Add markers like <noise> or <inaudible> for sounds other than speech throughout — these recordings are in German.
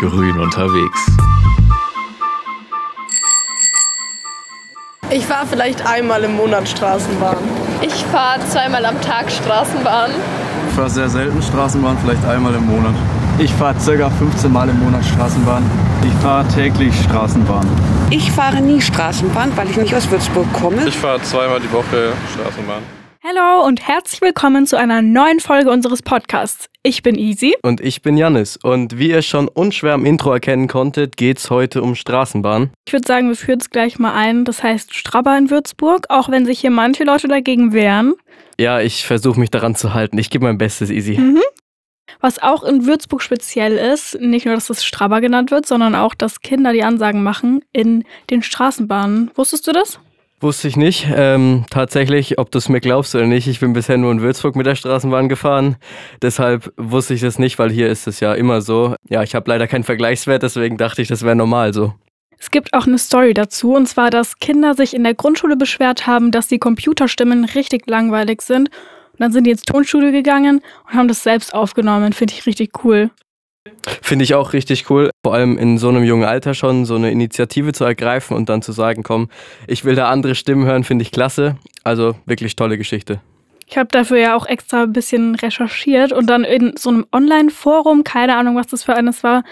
Grün unterwegs. Ich fahre vielleicht einmal im Monat Straßenbahn. Ich fahre zweimal am Tag Straßenbahn. Ich fahre sehr selten Straßenbahn, vielleicht einmal im Monat. Ich fahre ca. 15 Mal im Monat Straßenbahn. Ich fahre täglich Straßenbahn. Ich fahre nie Straßenbahn, weil ich nicht aus Würzburg komme. Ich fahre zweimal die Woche Straßenbahn. Hallo und herzlich willkommen zu einer neuen Folge unseres Podcasts. Ich bin Easy. Und ich bin Jannis. Und wie ihr schon unschwer im Intro erkennen konntet, geht es heute um Straßenbahn. Ich würde sagen, wir führen es gleich mal ein. Das heißt Strabber in Würzburg, auch wenn sich hier manche Leute dagegen wehren. Ja, ich versuche mich daran zu halten. Ich gebe mein Bestes, Easy. Mhm. Was auch in Würzburg speziell ist, nicht nur, dass es Strabber genannt wird, sondern auch, dass Kinder die Ansagen machen in den Straßenbahnen. Wusstest du das? Wusste ich nicht. Ähm, tatsächlich, ob du es mir glaubst oder nicht, ich bin bisher nur in Würzburg mit der Straßenbahn gefahren. Deshalb wusste ich das nicht, weil hier ist es ja immer so. Ja, ich habe leider keinen Vergleichswert, deswegen dachte ich, das wäre normal so. Es gibt auch eine Story dazu, und zwar, dass Kinder sich in der Grundschule beschwert haben, dass die Computerstimmen richtig langweilig sind. Und dann sind die ins Tonstudio gegangen und haben das selbst aufgenommen. Finde ich richtig cool. Finde ich auch richtig cool, vor allem in so einem jungen Alter schon so eine Initiative zu ergreifen und dann zu sagen, komm, ich will da andere Stimmen hören, finde ich klasse. Also wirklich tolle Geschichte. Ich habe dafür ja auch extra ein bisschen recherchiert und dann in so einem Online-Forum, keine Ahnung, was das für eines war,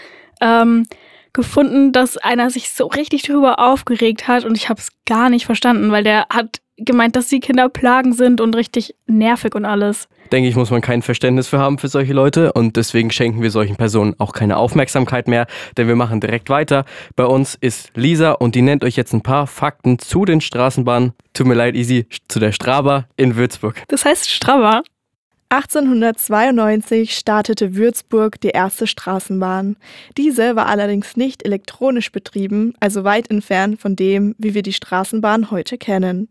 ähm, gefunden, dass einer sich so richtig darüber aufgeregt hat und ich habe es gar nicht verstanden, weil der hat gemeint, dass die Kinder Plagen sind und richtig nervig und alles. Denke ich, muss man kein Verständnis für haben für solche Leute und deswegen schenken wir solchen Personen auch keine Aufmerksamkeit mehr, denn wir machen direkt weiter. Bei uns ist Lisa und die nennt euch jetzt ein paar Fakten zu den Straßenbahnen. Tut mir leid, Easy, zu der Straba in Würzburg. Das heißt Straba? 1892 startete Würzburg die erste Straßenbahn. Diese war allerdings nicht elektronisch betrieben, also weit entfernt von dem, wie wir die Straßenbahn heute kennen.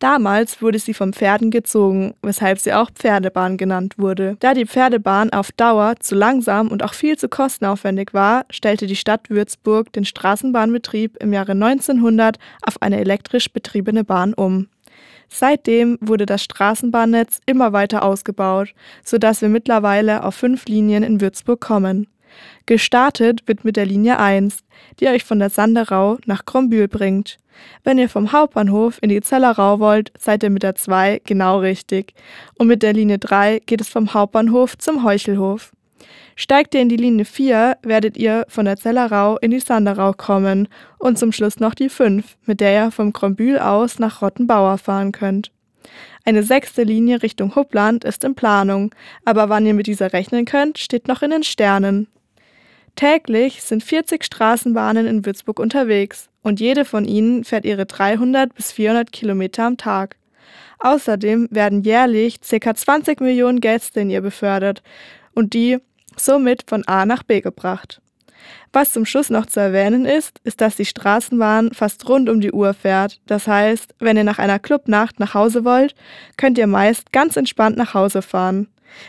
Damals wurde sie vom Pferden gezogen, weshalb sie auch Pferdebahn genannt wurde. Da die Pferdebahn auf Dauer zu langsam und auch viel zu kostenaufwendig war, stellte die Stadt Würzburg den Straßenbahnbetrieb im Jahre 1900 auf eine elektrisch betriebene Bahn um. Seitdem wurde das Straßenbahnnetz immer weiter ausgebaut, sodass wir mittlerweile auf fünf Linien in Würzburg kommen. Gestartet wird mit der Linie 1, die euch von der Sanderau nach Krombühl bringt. Wenn ihr vom Hauptbahnhof in die Zellerau wollt, seid ihr mit der 2 genau richtig. Und mit der Linie 3 geht es vom Hauptbahnhof zum Heuchelhof. Steigt ihr in die Linie 4, werdet ihr von der Zellerau in die Sanderau kommen und zum Schluss noch die 5, mit der ihr vom Krombühl aus nach Rottenbauer fahren könnt. Eine sechste Linie Richtung Huppland ist in Planung, aber wann ihr mit dieser rechnen könnt, steht noch in den Sternen. Täglich sind 40 Straßenbahnen in Würzburg unterwegs und jede von ihnen fährt ihre 300 bis 400 Kilometer am Tag. Außerdem werden jährlich ca. 20 Millionen Gäste in ihr befördert und die somit von A nach B gebracht. Was zum Schluss noch zu erwähnen ist, ist, dass die Straßenbahn fast rund um die Uhr fährt. Das heißt, wenn ihr nach einer Clubnacht nach Hause wollt, könnt ihr meist ganz entspannt nach Hause fahren.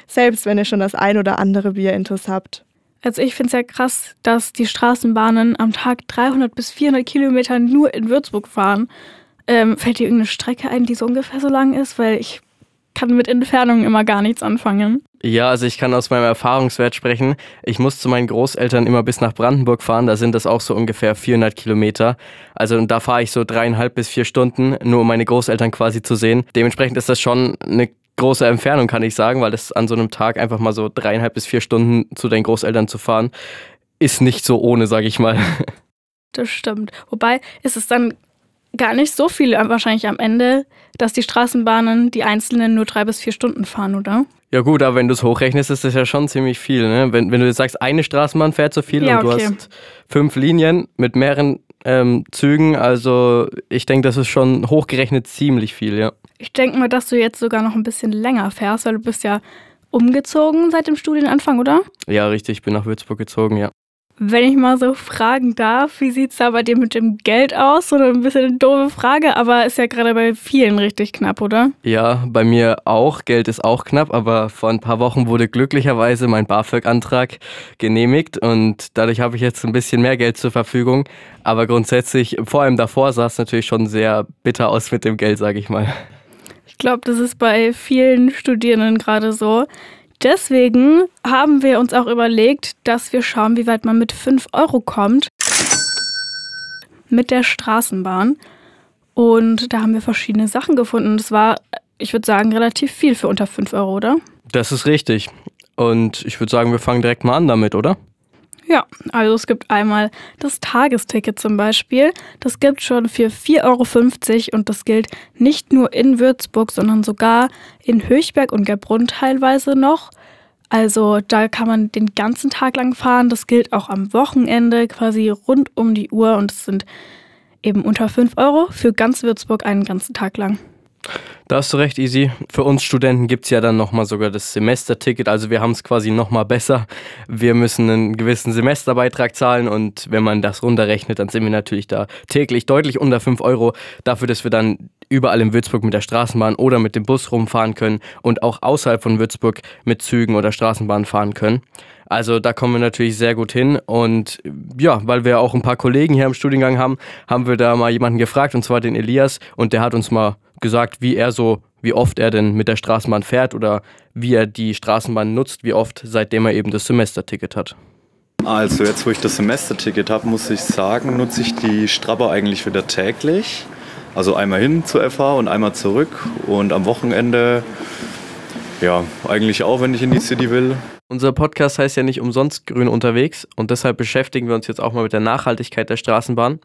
Selbst wenn ihr schon das ein oder andere Bier intus habt. Also ich finde es ja krass, dass die Straßenbahnen am Tag 300 bis 400 Kilometer nur in Würzburg fahren. Ähm, fällt dir irgendeine Strecke ein, die so ungefähr so lang ist? Weil ich kann mit Entfernungen immer gar nichts anfangen. Ja, also ich kann aus meinem Erfahrungswert sprechen. Ich muss zu meinen Großeltern immer bis nach Brandenburg fahren. Da sind das auch so ungefähr 400 Kilometer. Also da fahre ich so dreieinhalb bis vier Stunden, nur um meine Großeltern quasi zu sehen. Dementsprechend ist das schon eine große Entfernung, kann ich sagen, weil das an so einem Tag einfach mal so dreieinhalb bis vier Stunden zu deinen Großeltern zu fahren, ist nicht so ohne, sage ich mal. Das stimmt. Wobei ist es dann gar nicht so viel wahrscheinlich am Ende, dass die Straßenbahnen die einzelnen nur drei bis vier Stunden fahren, oder? Ja gut, aber wenn du es hochrechnest, ist das ja schon ziemlich viel. Ne? Wenn, wenn du jetzt sagst, eine Straßenbahn fährt so viel ja, und okay. du hast fünf Linien mit mehreren ähm, Zügen, also ich denke, das ist schon hochgerechnet ziemlich viel, ja. Ich denke mal, dass du jetzt sogar noch ein bisschen länger fährst, weil du bist ja umgezogen seit dem Studienanfang, oder? Ja, richtig, ich bin nach Würzburg gezogen, ja. Wenn ich mal so fragen darf, wie sieht es da bei dir mit dem Geld aus? Oder ein bisschen eine doofe Frage, aber ist ja gerade bei vielen richtig knapp, oder? Ja, bei mir auch. Geld ist auch knapp, aber vor ein paar Wochen wurde glücklicherweise mein BAföG-Antrag genehmigt und dadurch habe ich jetzt ein bisschen mehr Geld zur Verfügung. Aber grundsätzlich, vor allem davor sah es natürlich schon sehr bitter aus mit dem Geld, sage ich mal. Ich glaube, das ist bei vielen Studierenden gerade so deswegen haben wir uns auch überlegt, dass wir schauen, wie weit man mit 5 Euro kommt mit der Straßenbahn. Und da haben wir verschiedene Sachen gefunden. Das war, ich würde sagen, relativ viel für unter 5 Euro, oder? Das ist richtig. Und ich würde sagen, wir fangen direkt mal an damit, oder? Ja, also es gibt einmal das Tagesticket zum Beispiel. Das gibt schon für 4,50 Euro und das gilt nicht nur in Würzburg, sondern sogar in Höchberg und Gerbrunn teilweise noch. Also da kann man den ganzen Tag lang fahren. Das gilt auch am Wochenende quasi rund um die Uhr und es sind eben unter 5 Euro für ganz Würzburg einen ganzen Tag lang. Da hast du recht, Easy. Für uns Studenten gibt es ja dann nochmal sogar das Semesterticket. Also wir haben es quasi nochmal besser. Wir müssen einen gewissen Semesterbeitrag zahlen und wenn man das runterrechnet, dann sind wir natürlich da täglich deutlich unter 5 Euro. Dafür, dass wir dann überall in Würzburg mit der Straßenbahn oder mit dem Bus rumfahren können und auch außerhalb von Würzburg mit Zügen oder Straßenbahn fahren können. Also da kommen wir natürlich sehr gut hin. Und ja, weil wir auch ein paar Kollegen hier im Studiengang haben, haben wir da mal jemanden gefragt, und zwar den Elias. Und der hat uns mal gesagt, wie er so, wie oft er denn mit der Straßenbahn fährt oder wie er die Straßenbahn nutzt, wie oft, seitdem er eben das Semesterticket hat. Also jetzt, wo ich das Semesterticket habe, muss ich sagen, nutze ich die Strabber eigentlich wieder täglich. Also einmal hin zur FH und einmal zurück. Und am Wochenende, ja, eigentlich auch, wenn ich in die City will. Unser Podcast heißt ja nicht umsonst Grün unterwegs und deshalb beschäftigen wir uns jetzt auch mal mit der Nachhaltigkeit der Straßenbahn.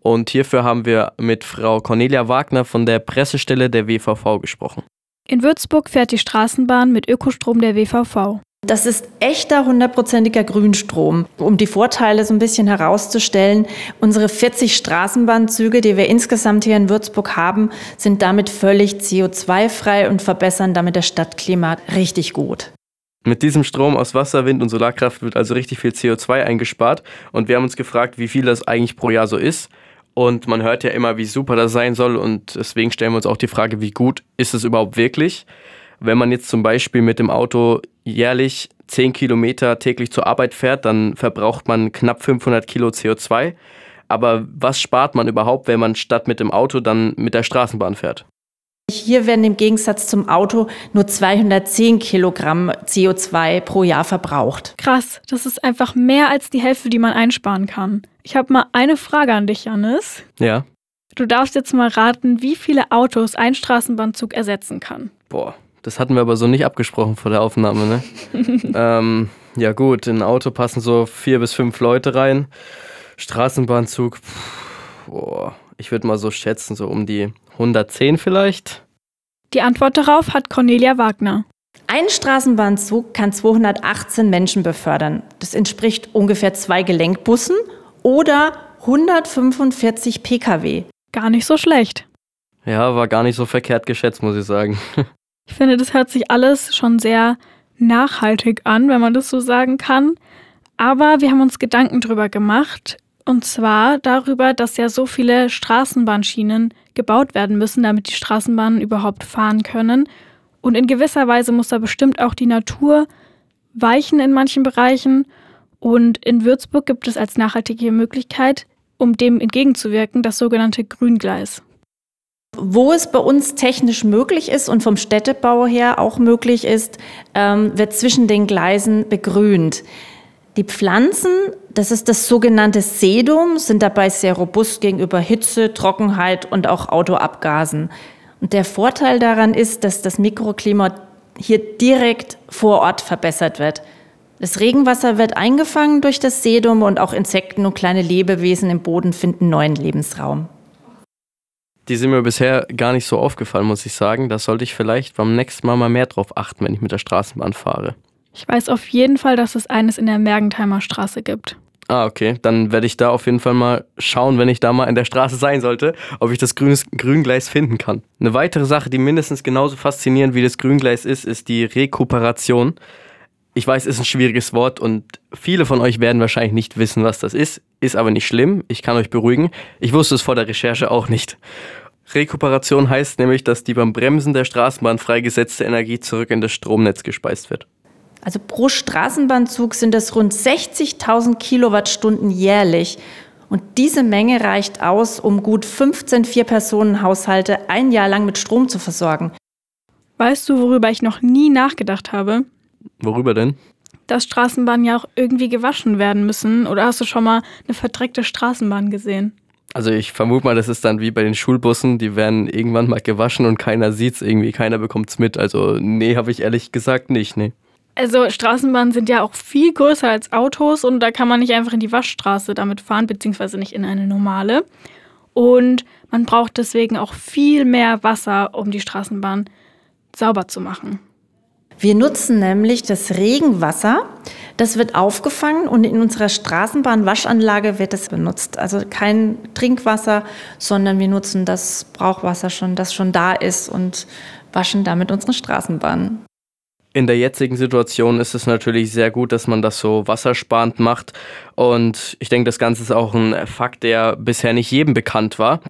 Und hierfür haben wir mit Frau Cornelia Wagner von der Pressestelle der WVV gesprochen. In Würzburg fährt die Straßenbahn mit Ökostrom der WVV. Das ist echter hundertprozentiger Grünstrom. Um die Vorteile so ein bisschen herauszustellen, unsere 40 Straßenbahnzüge, die wir insgesamt hier in Würzburg haben, sind damit völlig CO2-frei und verbessern damit das Stadtklima richtig gut. Mit diesem Strom aus Wasser, Wind und Solarkraft wird also richtig viel CO2 eingespart. Und wir haben uns gefragt, wie viel das eigentlich pro Jahr so ist. Und man hört ja immer, wie super das sein soll. Und deswegen stellen wir uns auch die Frage, wie gut ist es überhaupt wirklich? Wenn man jetzt zum Beispiel mit dem Auto jährlich 10 Kilometer täglich zur Arbeit fährt, dann verbraucht man knapp 500 Kilo CO2. Aber was spart man überhaupt, wenn man statt mit dem Auto dann mit der Straßenbahn fährt? Hier werden im Gegensatz zum Auto nur 210 Kilogramm CO2 pro Jahr verbraucht. Krass, das ist einfach mehr als die Hälfte, die man einsparen kann. Ich habe mal eine Frage an dich, Janis. Ja. Du darfst jetzt mal raten, wie viele Autos ein Straßenbahnzug ersetzen kann. Boah, das hatten wir aber so nicht abgesprochen vor der Aufnahme, ne? <laughs> ähm, ja gut, in ein Auto passen so vier bis fünf Leute rein. Straßenbahnzug, pff, boah, ich würde mal so schätzen, so um die 110 vielleicht? Die Antwort darauf hat Cornelia Wagner. Ein Straßenbahnzug kann 218 Menschen befördern. Das entspricht ungefähr zwei Gelenkbussen oder 145 Pkw. Gar nicht so schlecht. Ja, war gar nicht so verkehrt geschätzt, muss ich sagen. <laughs> ich finde, das hört sich alles schon sehr nachhaltig an, wenn man das so sagen kann. Aber wir haben uns Gedanken drüber gemacht, und zwar darüber, dass ja so viele Straßenbahnschienen gebaut werden müssen, damit die Straßenbahnen überhaupt fahren können. Und in gewisser Weise muss da bestimmt auch die Natur weichen in manchen Bereichen. Und in Würzburg gibt es als nachhaltige Möglichkeit, um dem entgegenzuwirken, das sogenannte Grüngleis. Wo es bei uns technisch möglich ist und vom Städtebau her auch möglich ist, ähm, wird zwischen den Gleisen begrünt. Die Pflanzen, das ist das sogenannte Sedum, sind dabei sehr robust gegenüber Hitze, Trockenheit und auch Autoabgasen. Und der Vorteil daran ist, dass das Mikroklima hier direkt vor Ort verbessert wird. Das Regenwasser wird eingefangen durch das Sedum und auch Insekten und kleine Lebewesen im Boden finden neuen Lebensraum. Die sind mir bisher gar nicht so aufgefallen, muss ich sagen. Da sollte ich vielleicht beim nächsten Mal mal mehr drauf achten, wenn ich mit der Straßenbahn fahre. Ich weiß auf jeden Fall, dass es eines in der Mergentheimer Straße gibt. Ah, okay. Dann werde ich da auf jeden Fall mal schauen, wenn ich da mal in der Straße sein sollte, ob ich das Grünes, Grüngleis finden kann. Eine weitere Sache, die mindestens genauso faszinierend wie das Grüngleis ist, ist die Rekuperation. Ich weiß, es ist ein schwieriges Wort und viele von euch werden wahrscheinlich nicht wissen, was das ist. Ist aber nicht schlimm. Ich kann euch beruhigen. Ich wusste es vor der Recherche auch nicht. Rekuperation heißt nämlich, dass die beim Bremsen der Straßenbahn freigesetzte Energie zurück in das Stromnetz gespeist wird. Also pro Straßenbahnzug sind es rund 60.000 Kilowattstunden jährlich. Und diese Menge reicht aus, um gut 15 Vier-Personen-Haushalte ein Jahr lang mit Strom zu versorgen. Weißt du, worüber ich noch nie nachgedacht habe? Worüber denn? Dass Straßenbahnen ja auch irgendwie gewaschen werden müssen. Oder hast du schon mal eine verdreckte Straßenbahn gesehen? Also ich vermute mal, das ist dann wie bei den Schulbussen, die werden irgendwann mal gewaschen und keiner sieht's irgendwie, keiner bekommt's mit. Also nee, habe ich ehrlich gesagt nicht, nee. Also Straßenbahnen sind ja auch viel größer als Autos und da kann man nicht einfach in die Waschstraße damit fahren, beziehungsweise nicht in eine normale. Und man braucht deswegen auch viel mehr Wasser, um die Straßenbahn sauber zu machen. Wir nutzen nämlich das Regenwasser. Das wird aufgefangen und in unserer Straßenbahnwaschanlage wird es benutzt. Also kein Trinkwasser, sondern wir nutzen das Brauchwasser schon, das schon da ist und waschen damit unsere Straßenbahnen. In der jetzigen Situation ist es natürlich sehr gut, dass man das so wassersparend macht. Und ich denke, das Ganze ist auch ein Fakt, der bisher nicht jedem bekannt war.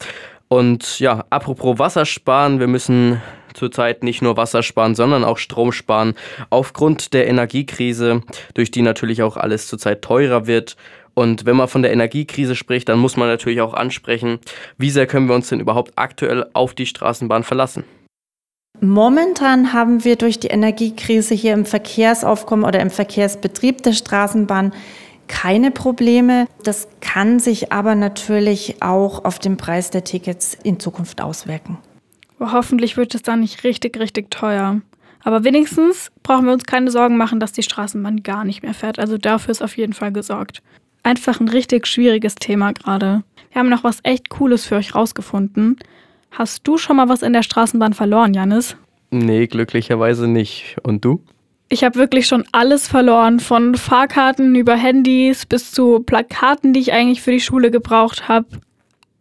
Und ja, apropos Wassersparen, wir müssen zurzeit nicht nur Wasser sparen, sondern auch Strom sparen. Aufgrund der Energiekrise, durch die natürlich auch alles zurzeit teurer wird. Und wenn man von der Energiekrise spricht, dann muss man natürlich auch ansprechen, wie sehr können wir uns denn überhaupt aktuell auf die Straßenbahn verlassen? Momentan haben wir durch die Energiekrise hier im Verkehrsaufkommen oder im Verkehrsbetrieb der Straßenbahn keine Probleme. Das kann sich aber natürlich auch auf den Preis der Tickets in Zukunft auswirken. Hoffentlich wird es dann nicht richtig, richtig teuer. Aber wenigstens brauchen wir uns keine Sorgen machen, dass die Straßenbahn gar nicht mehr fährt. Also dafür ist auf jeden Fall gesorgt. Einfach ein richtig schwieriges Thema gerade. Wir haben noch was echt Cooles für euch rausgefunden. Hast du schon mal was in der Straßenbahn verloren, Janis? Nee, glücklicherweise nicht. Und du? Ich habe wirklich schon alles verloren, von Fahrkarten über Handys bis zu Plakaten, die ich eigentlich für die Schule gebraucht habe.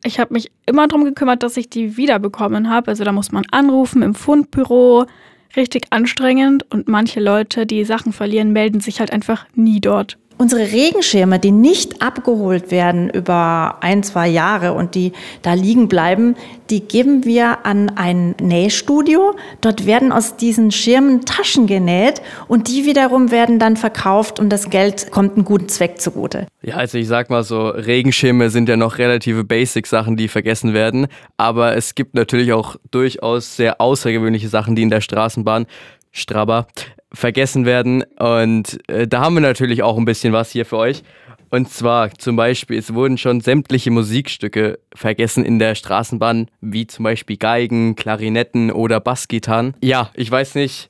Ich habe mich immer darum gekümmert, dass ich die wiederbekommen habe. Also da muss man anrufen im Fundbüro. Richtig anstrengend und manche Leute, die Sachen verlieren, melden sich halt einfach nie dort. Unsere Regenschirme, die nicht abgeholt werden über ein, zwei Jahre und die da liegen bleiben, die geben wir an ein Nähstudio. Dort werden aus diesen Schirmen Taschen genäht und die wiederum werden dann verkauft und das Geld kommt einem guten Zweck zugute. Ja, also ich sag mal so, Regenschirme sind ja noch relative Basic-Sachen, die vergessen werden. Aber es gibt natürlich auch durchaus sehr außergewöhnliche Sachen, die in der Straßenbahn Strabber vergessen werden. Und äh, da haben wir natürlich auch ein bisschen was hier für euch. Und zwar zum Beispiel, es wurden schon sämtliche Musikstücke vergessen in der Straßenbahn, wie zum Beispiel Geigen, Klarinetten oder Bassgitarren. Ja, ich weiß nicht,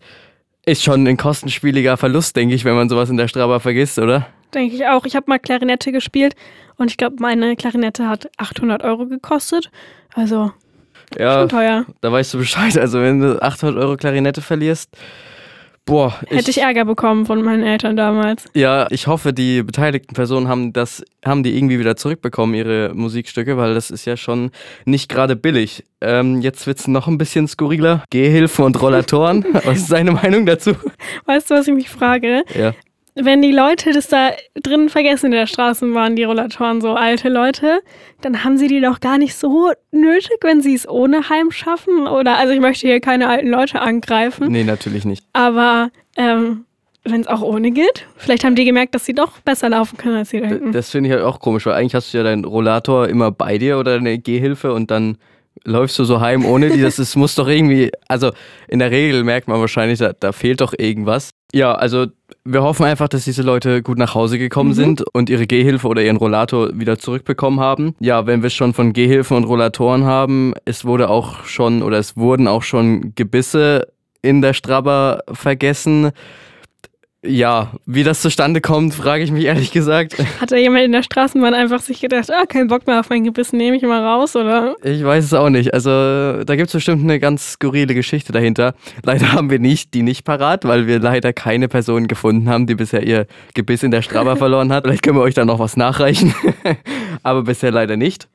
ist schon ein kostenspieliger Verlust, denke ich, wenn man sowas in der Straba vergisst, oder? Denke ich auch. Ich habe mal Klarinette gespielt und ich glaube, meine Klarinette hat 800 Euro gekostet. Also ja, schon teuer. Da weißt du Bescheid. Also wenn du 800 Euro Klarinette verlierst, Boah, hätte ich, ich, Ärger bekommen von meinen Eltern damals. Ja, ich hoffe, die beteiligten Personen haben das, haben die irgendwie wieder zurückbekommen, ihre Musikstücke, weil das ist ja schon nicht gerade billig. Ähm, jetzt wird es noch ein bisschen skurriler. Gehhilfen und Rollatoren. <laughs> was ist deine Meinung dazu? Weißt du, was ich mich frage? Ja wenn die Leute das da drin vergessen in der Straßenbahn, die Rollatoren, so alte Leute, dann haben sie die doch gar nicht so nötig, wenn sie es ohne Heim schaffen. Oder, also ich möchte hier keine alten Leute angreifen. Nee, natürlich nicht. Aber ähm, wenn es auch ohne geht, vielleicht haben die gemerkt, dass sie doch besser laufen können, als sie denken. Das finde ich halt auch komisch, weil eigentlich hast du ja deinen Rollator immer bei dir oder deine Gehhilfe und dann läufst du so heim ohne die. Das ist, muss doch irgendwie, also in der Regel merkt man wahrscheinlich, da, da fehlt doch irgendwas. Ja, also wir hoffen einfach, dass diese Leute gut nach Hause gekommen mhm. sind und ihre Gehhilfe oder ihren Rollator wieder zurückbekommen haben. Ja, wenn wir schon von Gehhilfen und Rollatoren haben, es wurde auch schon oder es wurden auch schon Gebisse in der Strabber vergessen. Ja, wie das zustande kommt, frage ich mich ehrlich gesagt. Hat da jemand in der Straßenbahn einfach sich gedacht, ah, kein Bock mehr auf mein Gebiss, nehme ich mal raus, oder? Ich weiß es auch nicht. Also da gibt es bestimmt eine ganz skurrile Geschichte dahinter. Leider haben wir nicht die nicht parat, weil wir leider keine Person gefunden haben, die bisher ihr Gebiss in der Straba <laughs> verloren hat. Vielleicht können wir euch da noch was nachreichen. <laughs> Aber bisher leider nicht.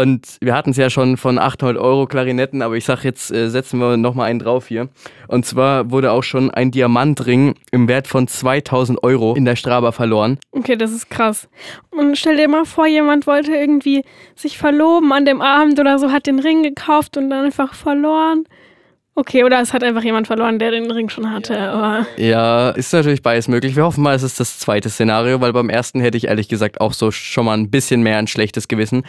Und wir hatten es ja schon von 800 Euro Klarinetten, aber ich sag jetzt, äh, setzen wir nochmal einen drauf hier. Und zwar wurde auch schon ein Diamantring im Wert von 2000 Euro in der Straba verloren. Okay, das ist krass. Und stell dir mal vor, jemand wollte irgendwie sich verloben an dem Abend oder so, hat den Ring gekauft und dann einfach verloren. Okay, oder es hat einfach jemand verloren, der den Ring schon hatte. Aber ja, ist natürlich beides möglich. Wir hoffen mal, es ist das zweite Szenario, weil beim ersten hätte ich ehrlich gesagt auch so schon mal ein bisschen mehr ein schlechtes Gewissen.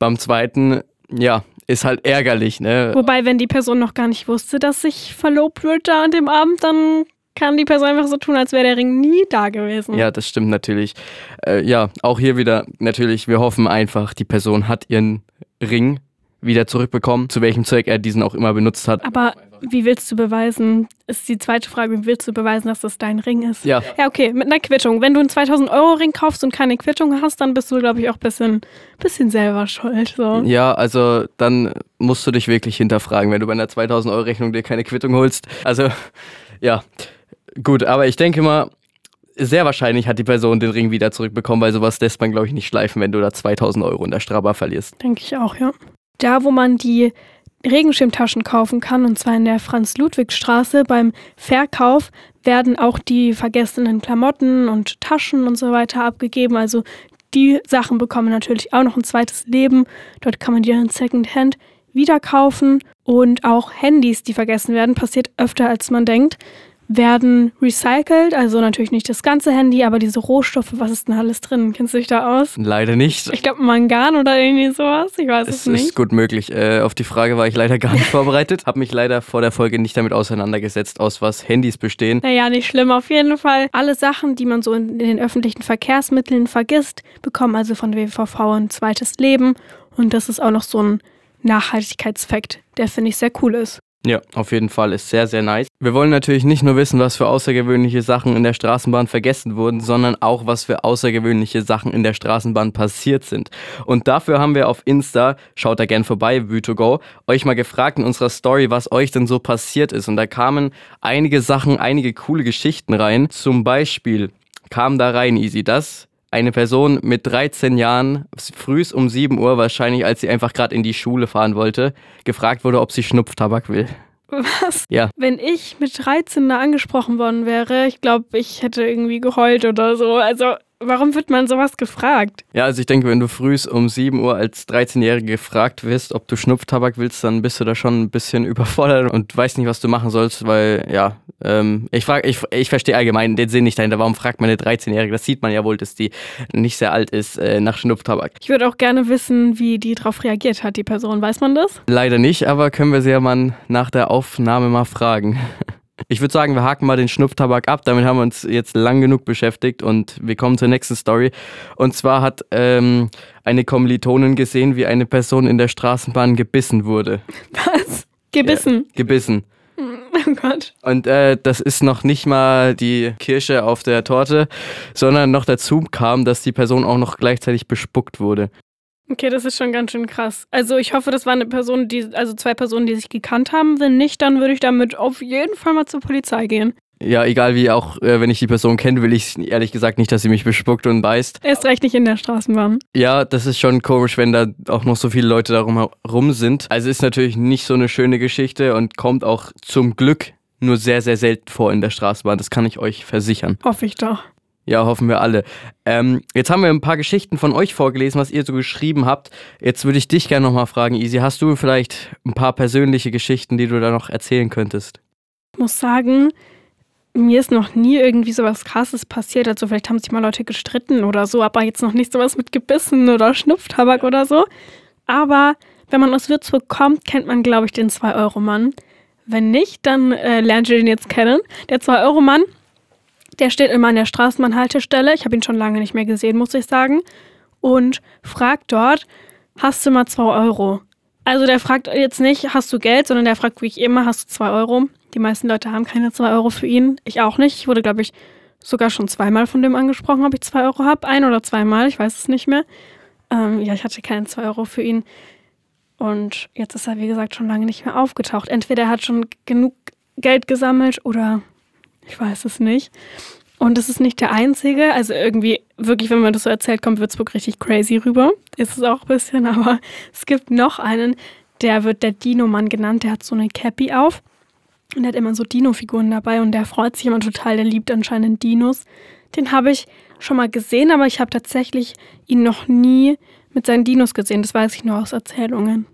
Beim zweiten, ja, ist halt ärgerlich, ne? Wobei, wenn die Person noch gar nicht wusste, dass sich verlobt wird da an dem Abend, dann kann die Person einfach so tun, als wäre der Ring nie da gewesen. Ja, das stimmt natürlich. Äh, ja, auch hier wieder natürlich, wir hoffen einfach, die Person hat ihren Ring wieder zurückbekommen, zu welchem Zweck er diesen auch immer benutzt hat. Aber wie willst du beweisen, ist die zweite Frage, wie willst du beweisen, dass das dein Ring ist? Ja. Ja, okay, mit einer Quittung. Wenn du einen 2000-Euro-Ring kaufst und keine Quittung hast, dann bist du, glaube ich, auch ein bisschen, bisschen selber schuld. So. Ja, also dann musst du dich wirklich hinterfragen, wenn du bei einer 2000 Euro Rechnung dir keine Quittung holst. Also ja, gut, aber ich denke mal, sehr wahrscheinlich hat die Person den Ring wieder zurückbekommen, weil sowas lässt man, glaube ich, nicht schleifen, wenn du da 2000 Euro in der Straba verlierst. Denke ich auch, ja. Da, wo man die Regenschirmtaschen kaufen kann, und zwar in der Franz-Ludwig-Straße. Beim Verkauf werden auch die vergessenen Klamotten und Taschen und so weiter abgegeben. Also die Sachen bekommen natürlich auch noch ein zweites Leben. Dort kann man die dann Secondhand wieder kaufen. Und auch Handys, die vergessen werden, passiert öfter als man denkt werden recycelt, also natürlich nicht das ganze Handy, aber diese Rohstoffe, was ist denn alles drin? Kennst du dich da aus? Leider nicht. Ich glaube Mangan oder irgendwie sowas, ich weiß es, Es nicht. ist gut möglich. Äh, auf die Frage war ich leider gar nicht <laughs> vorbereitet. Habe mich leider vor der Folge nicht damit auseinandergesetzt, aus was Handys bestehen. Naja, nicht schlimm, auf jeden Fall. Alle Sachen, die man so in, in den öffentlichen Verkehrsmitteln vergisst, bekommen also von WVV ein zweites Leben. Und das ist auch noch so ein Nachhaltigkeitsfakt, der finde ich sehr cool ist. Ja, auf jeden Fall ist sehr, sehr nice. Wir wollen natürlich nicht nur wissen, was für außergewöhnliche Sachen in der Straßenbahn vergessen wurden, sondern auch, was für außergewöhnliche Sachen in der Straßenbahn passiert sind. Und dafür haben wir auf Insta, schaut da gern vorbei, Vue2Go, euch mal gefragt in unserer Story, was euch denn so passiert ist. Und da kamen einige Sachen, einige coole Geschichten rein. Zum Beispiel kam da rein, Easy, das eine Person mit 13 Jahren frühs um 7 Uhr, wahrscheinlich als sie einfach gerade in die Schule fahren wollte, gefragt wurde, ob sie Schnupftabak will. Was? Ja. Wenn ich mit 13 da angesprochen worden wäre, ich glaube, ich hätte irgendwie geheult oder so. Also, warum wird man sowas gefragt? Ja, also ich denke, wenn du frühs um 7 Uhr als 13-Jährige gefragt wirst, ob du Schnupftabak willst, dann bist du da schon ein bisschen <laughs> überfordert und weißt nicht, was du machen sollst, weil, ja, ähm, ich frage, ich, ich verstehe allgemein den Sinn nicht dahinter. Warum fragt man eine 13-Jährige? Das sieht man ja wohl, dass die nicht sehr alt ist, äh, nach Schnupftabak. Ich würde auch gerne wissen, wie die darauf reagiert hat, die Person. Weiß man das? Leider nicht, aber können wir sie ja mal nach der Aufnahme mal fragen. <laughs> Ich würde sagen, wir haken mal den Schnupftabak ab. Damit haben wir uns jetzt lang genug beschäftigt und wir kommen zur nächsten Story. Und zwar hat ähm, eine Kommilitonin gesehen, wie eine Person in der Straßenbahn gebissen wurde. Was? Gebissen? Ja, gebissen. Oh Gott. Und äh, das ist noch nicht mal die Kirsche auf der Torte, sondern noch dazu kam, dass die Person auch noch gleichzeitig bespuckt wurde. Okay, das ist schon ganz schön krass. Also ich hoffe, das war eine Person, die, also zwei Personen, die sich gekannt haben. Wenn nicht, dann würde ich damit auf jeden Fall mal zur Polizei gehen. Ja, egal wie, auch äh, wenn ich die Person kenne, will ich ehrlich gesagt nicht, dass sie mich bespuckt und beißt. Erst recht nicht in der Straßenbahn. Ja, das ist schon komisch, wenn da auch noch so viele Leute darum herum sind. Also ist natürlich nicht so eine schöne Geschichte und kommt auch zum Glück nur sehr, sehr selten vor in der Straßenbahn. Das kann ich euch versichern. Hoffe ich doch. Ja, hoffen wir alle. Ähm, jetzt haben wir ein paar Geschichten von euch vorgelesen, was ihr so geschrieben habt. Jetzt würde ich dich gerne nochmal fragen, Easy. Hast du vielleicht ein paar persönliche Geschichten, die du da noch erzählen könntest? Ich muss sagen, mir ist noch nie irgendwie sowas krasses passiert. Also vielleicht haben sich mal Leute gestritten oder so, aber jetzt noch nicht sowas mit Gebissen oder Schnupftabak oder so. Aber wenn man aus Würzburg kommt, kennt man, glaube ich, den 2-Euro-Mann. Wenn nicht, dann äh, lernt ihr den jetzt kennen. Der 2-Euro-Mann, der steht immer an der Straßenbahnhaltestelle. Ich habe ihn schon lange nicht mehr gesehen, muss ich sagen. Und fragt dort, hast du mal 2 Euro? Also der fragt jetzt nicht, hast du Geld, sondern der fragt wie ich immer, hast du 2 Euro? Die meisten Leute haben keine 2 Euro für ihn. Ich auch nicht. Ich wurde, glaube ich, sogar schon zweimal von dem angesprochen, ob ich 2 Euro habe. Ein oder zweimal, ich weiß es nicht mehr. Ähm, ja, ich hatte keine 2 Euro für ihn. Und jetzt ist er, wie gesagt, schon lange nicht mehr aufgetaucht. Entweder er hat schon genug Geld gesammelt oder ich weiß es nicht. Und es ist nicht der einzige. Also irgendwie, wirklich, wenn man das so erzählt, kommt Würzburg richtig crazy rüber. Ist es auch ein bisschen, aber <laughs> es gibt noch einen, der wird der Dino-Mann genannt. Der hat so eine Cappy auf. Und hat immer so Dino-Figuren dabei und der freut sich immer total. Der liebt anscheinend Dinos. Den habe ich schon mal gesehen, aber ich habe tatsächlich ihn noch nie mit seinen Dinos gesehen. Das weiß ich nur aus Erzählungen.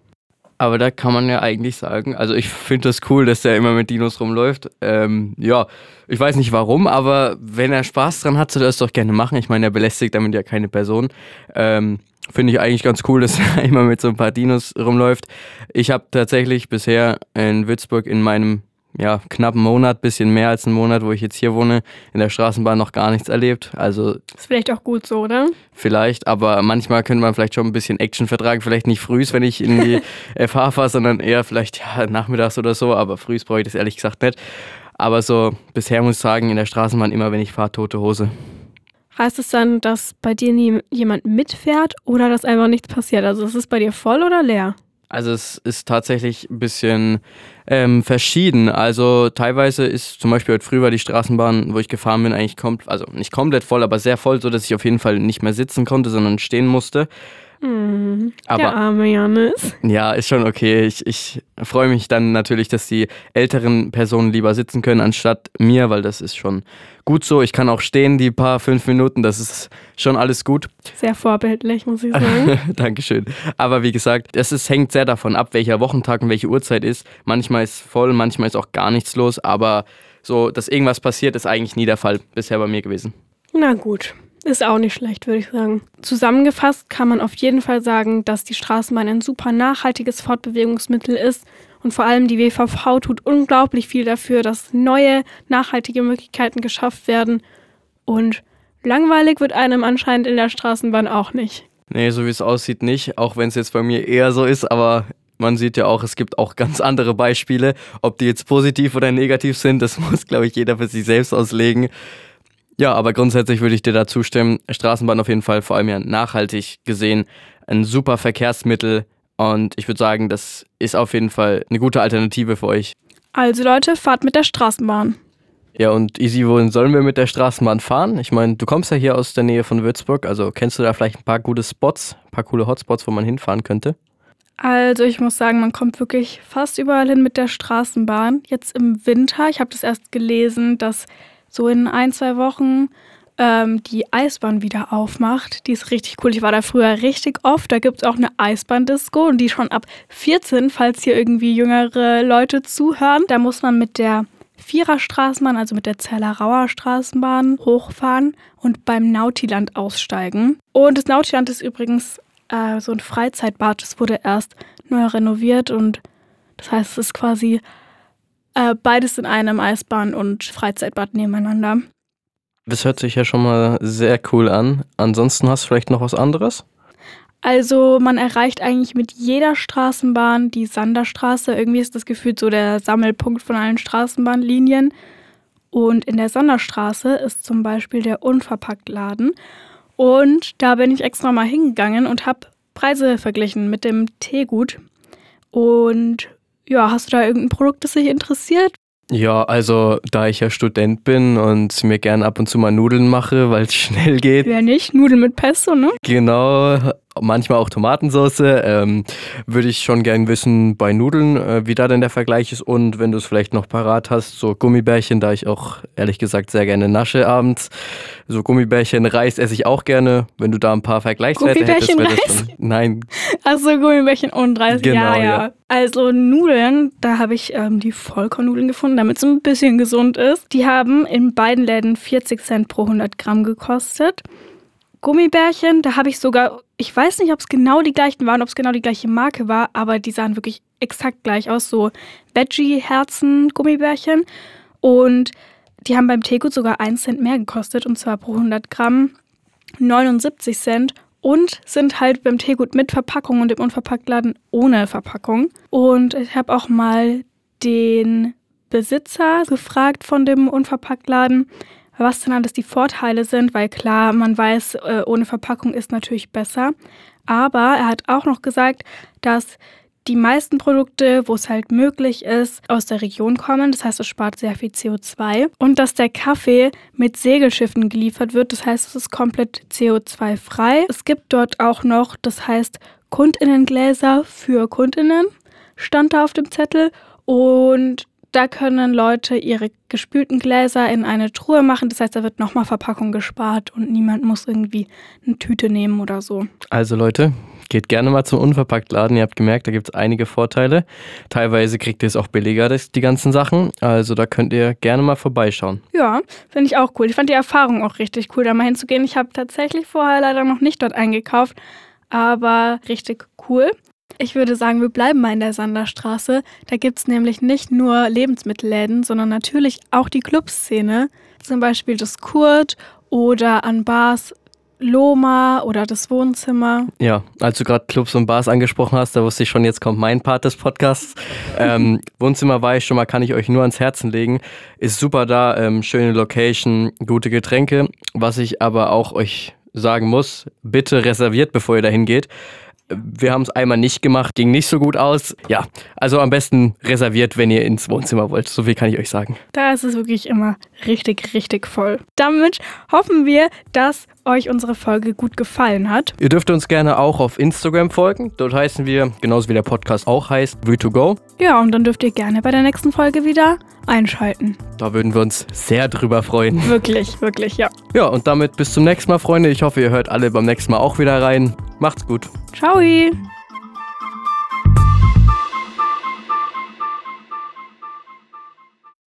Aber da kann man ja eigentlich sagen, also ich finde das cool, dass der immer mit Dinos rumläuft. Ähm, ja, ich weiß nicht warum, aber wenn er Spaß dran hat, soll er es doch gerne machen. Ich meine, er belästigt damit ja keine Person. Ähm, finde ich eigentlich ganz cool, <laughs> dass er immer mit so ein paar Dinos rumläuft. Ich habe tatsächlich bisher in Würzburg in meinem ja, knappen Monat, bisschen mehr als einen Monat, wo ich jetzt hier wohne, in der Straßenbahn noch gar nichts erlebt. Also ist vielleicht auch gut so, oder? Vielleicht, aber manchmal könnte man vielleicht schon ein bisschen Action vertragen. Vielleicht nicht frühs, wenn ich in die <laughs> FH fahre, sondern eher vielleicht ja, nachmittags oder so. Aber frühs brauche ich das ehrlich gesagt nicht. Aber so bisher muss ich sagen, in der Straßenbahn immer, wenn ich fahre, tote Hose. Heißt es dann, dass bei dir nie jemand mitfährt oder dass einfach nichts passiert? Also ist es bei dir voll oder leer? Also es ist tatsächlich ein bisschen ähm, verschieden. Also teilweise ist zum Beispiel heute früh war die Straßenbahn, wo ich gefahren bin, eigentlich komplett, also nicht komplett voll, aber sehr voll, so dass ich auf jeden Fall nicht mehr sitzen konnte, sondern stehen musste. Mhm. Aber, der arme Janis. Ja, ist schon okay. Ich, ich freue mich dann natürlich, dass die älteren Personen lieber sitzen können anstatt mir, weil das ist schon gut so. Ich kann auch stehen, die paar fünf Minuten, das ist schon alles gut. Sehr vorbildlich, muss ich sagen. <laughs> Dankeschön. Aber wie gesagt, es ist, hängt sehr davon ab, welcher Wochentag und welche Uhrzeit ist. Manchmal ist voll, manchmal ist auch gar nichts los, aber so, dass irgendwas passiert, ist eigentlich nie der Fall bisher bei mir gewesen. Na gut. Ist auch nicht schlecht, würde ich sagen. Zusammengefasst kann man auf jeden Fall sagen, dass die Straßenbahn ein super nachhaltiges Fortbewegungsmittel ist und vor allem die WVV tut unglaublich viel dafür, dass neue nachhaltige Möglichkeiten geschafft werden und langweilig wird einem anscheinend in der Straßenbahn auch nicht. Nee, so wie es aussieht nicht, auch wenn es jetzt bei mir eher so ist, aber man sieht ja auch, es gibt auch ganz andere Beispiele. Ob die jetzt positiv oder negativ sind, das <laughs> muss, glaube ich, jeder für sich selbst auslegen. Ja, aber grundsätzlich würde ich dir da zustimmen. Straßenbahn auf jeden Fall, vor allem ja nachhaltig gesehen, ein super Verkehrsmittel. Und ich würde sagen, das ist auf jeden Fall eine gute Alternative für euch. Also Leute, fahrt mit der Straßenbahn. Ja, und Easy, wohin sollen wir mit der Straßenbahn fahren? Ich meine, du kommst ja hier aus der Nähe von Würzburg, also kennst du da vielleicht ein paar gute Spots, ein paar coole Hotspots, wo man hinfahren könnte? Also ich muss sagen, man kommt wirklich fast überall hin mit der Straßenbahn. Jetzt im Winter, ich habe das erst gelesen, dass so in ein, zwei Wochen ähm, die Eisbahn wieder aufmacht. Die ist richtig cool. Ich war da früher richtig oft. Da gibt es auch eine Eisbahn-Disco und die schon ab 14, falls hier irgendwie jüngere Leute zuhören. Da muss man mit der Viererstraßenbahn, also mit der Zellerauer Straßenbahn, hochfahren und beim Nautiland aussteigen. Und das Nautiland ist übrigens äh, so ein Freizeitbad. Das wurde erst neu renoviert und das heißt, es ist quasi äh, beides in einem Eisbahn- und Freizeitbad nebeneinander. Das hört sich ja schon mal sehr cool an. Ansonsten hast du vielleicht noch was anderes? Also man erreicht eigentlich mit jeder Straßenbahn die Sanderstraße. Irgendwie ist das gefühlt so der Sammelpunkt von allen Straßenbahnlinien. Und in der Sanderstraße ist zum Beispiel der Unverpacktladen. Und da bin ich extra mal hingegangen und habe Preise verglichen mit dem Teegut. Und ja, hast du da irgendein Produkt, das dich interessiert? Ja, also da ich ja Student bin und mir gern ab und zu mal Nudeln mache, weil es <laughs> schnell geht. Wer nicht? Nudeln mit Pesto, ne? Genau, manchmal auch Tomatensauce. Ähm, würde ich schon gern wissen bei Nudeln, äh, wie da denn der Vergleich ist und wenn du es vielleicht noch parat hast, so Gummibärchen, da ich auch ehrlich gesagt sehr gerne nasche abends. So Gummibärchen, Reis esse ich auch gerne. Wenn du da ein paar Vergleichswerte hättest, wäre das schon, Nein. Achso, Gummibärchen und Reis. Genau, ja, ja, ja. Also Nudeln, da habe ich ähm, die Vollkornnudeln gefunden, damit es ein bisschen gesund ist. Die haben in beiden Läden 40 Cent pro 100 Gramm gekostet. Gummibärchen, da habe ich sogar, ich weiß nicht, ob es genau die gleichen waren, ob es genau die gleiche Marke war, aber die sahen wirklich exakt gleich aus, so Veggie-Herzen-Gummibärchen. Und die haben beim Teegut sogar 1 Cent mehr gekostet, und zwar pro 100 Gramm 79 Cent und sind halt beim Teegut mit Verpackung und im Unverpacktladen ohne Verpackung. Und ich habe auch mal den Besitzer gefragt von dem Unverpacktladen, was denn alles die Vorteile sind, weil klar, man weiß, äh, ohne Verpackung ist natürlich besser. Aber er hat auch noch gesagt, dass die meisten Produkte, wo es halt möglich ist, aus der Region kommen. Das heißt, es spart sehr viel CO2. Und dass der Kaffee mit Segelschiffen geliefert wird. Das heißt, es ist komplett CO2-frei. Es gibt dort auch noch, das heißt, Kundinnengläser für Kundinnen, stand da auf dem Zettel. Und da können Leute ihre gespülten Gläser in eine Truhe machen. Das heißt, da wird nochmal Verpackung gespart und niemand muss irgendwie eine Tüte nehmen oder so. Also Leute, geht gerne mal zum Unverpacktladen. Ihr habt gemerkt, da gibt es einige Vorteile. Teilweise kriegt ihr es auch billiger, die ganzen Sachen. Also da könnt ihr gerne mal vorbeischauen. Ja, finde ich auch cool. Ich fand die Erfahrung auch richtig cool, da mal hinzugehen. Ich habe tatsächlich vorher leider noch nicht dort eingekauft, aber richtig cool. Ich würde sagen, wir bleiben mal in der Sanderstraße. Da gibt es nämlich nicht nur Lebensmittelläden, sondern natürlich auch die Clubszene. Zum Beispiel das Kurt oder an Bars Loma oder das Wohnzimmer. Ja, als du gerade Clubs und Bars angesprochen hast, da wusste ich schon, jetzt kommt mein Part des Podcasts. ähm, Wohnzimmer war ich schon mal, kann ich euch nur ans Herzen legen. Ist super da, ähm, schöne Location, gute Getränke. Was ich aber auch euch sagen muss, bitte reserviert, bevor ihr dahin geht. Wir haben es einmal nicht gemacht, ging nicht so gut aus. Ja, also am besten reserviert, wenn ihr ins Wohnzimmer wollt. So viel kann ich euch sagen. Da ist es wirklich immer richtig, richtig voll. Damit hoffen wir, dass euch unsere Folge gut gefallen hat. Ihr dürft uns gerne auch auf Instagram folgen. Dort heißen wir, genauso wie der Podcast auch heißt, V2Go. Ja, und dann dürft ihr gerne bei der nächsten Folge wieder einschalten. Da würden wir uns sehr drüber freuen. Wirklich, wirklich, ja. Ja, und damit bis zum nächsten Mal, Freunde. Ich hoffe, ihr hört alle beim nächsten Mal auch wieder rein. Macht's gut. Ciao.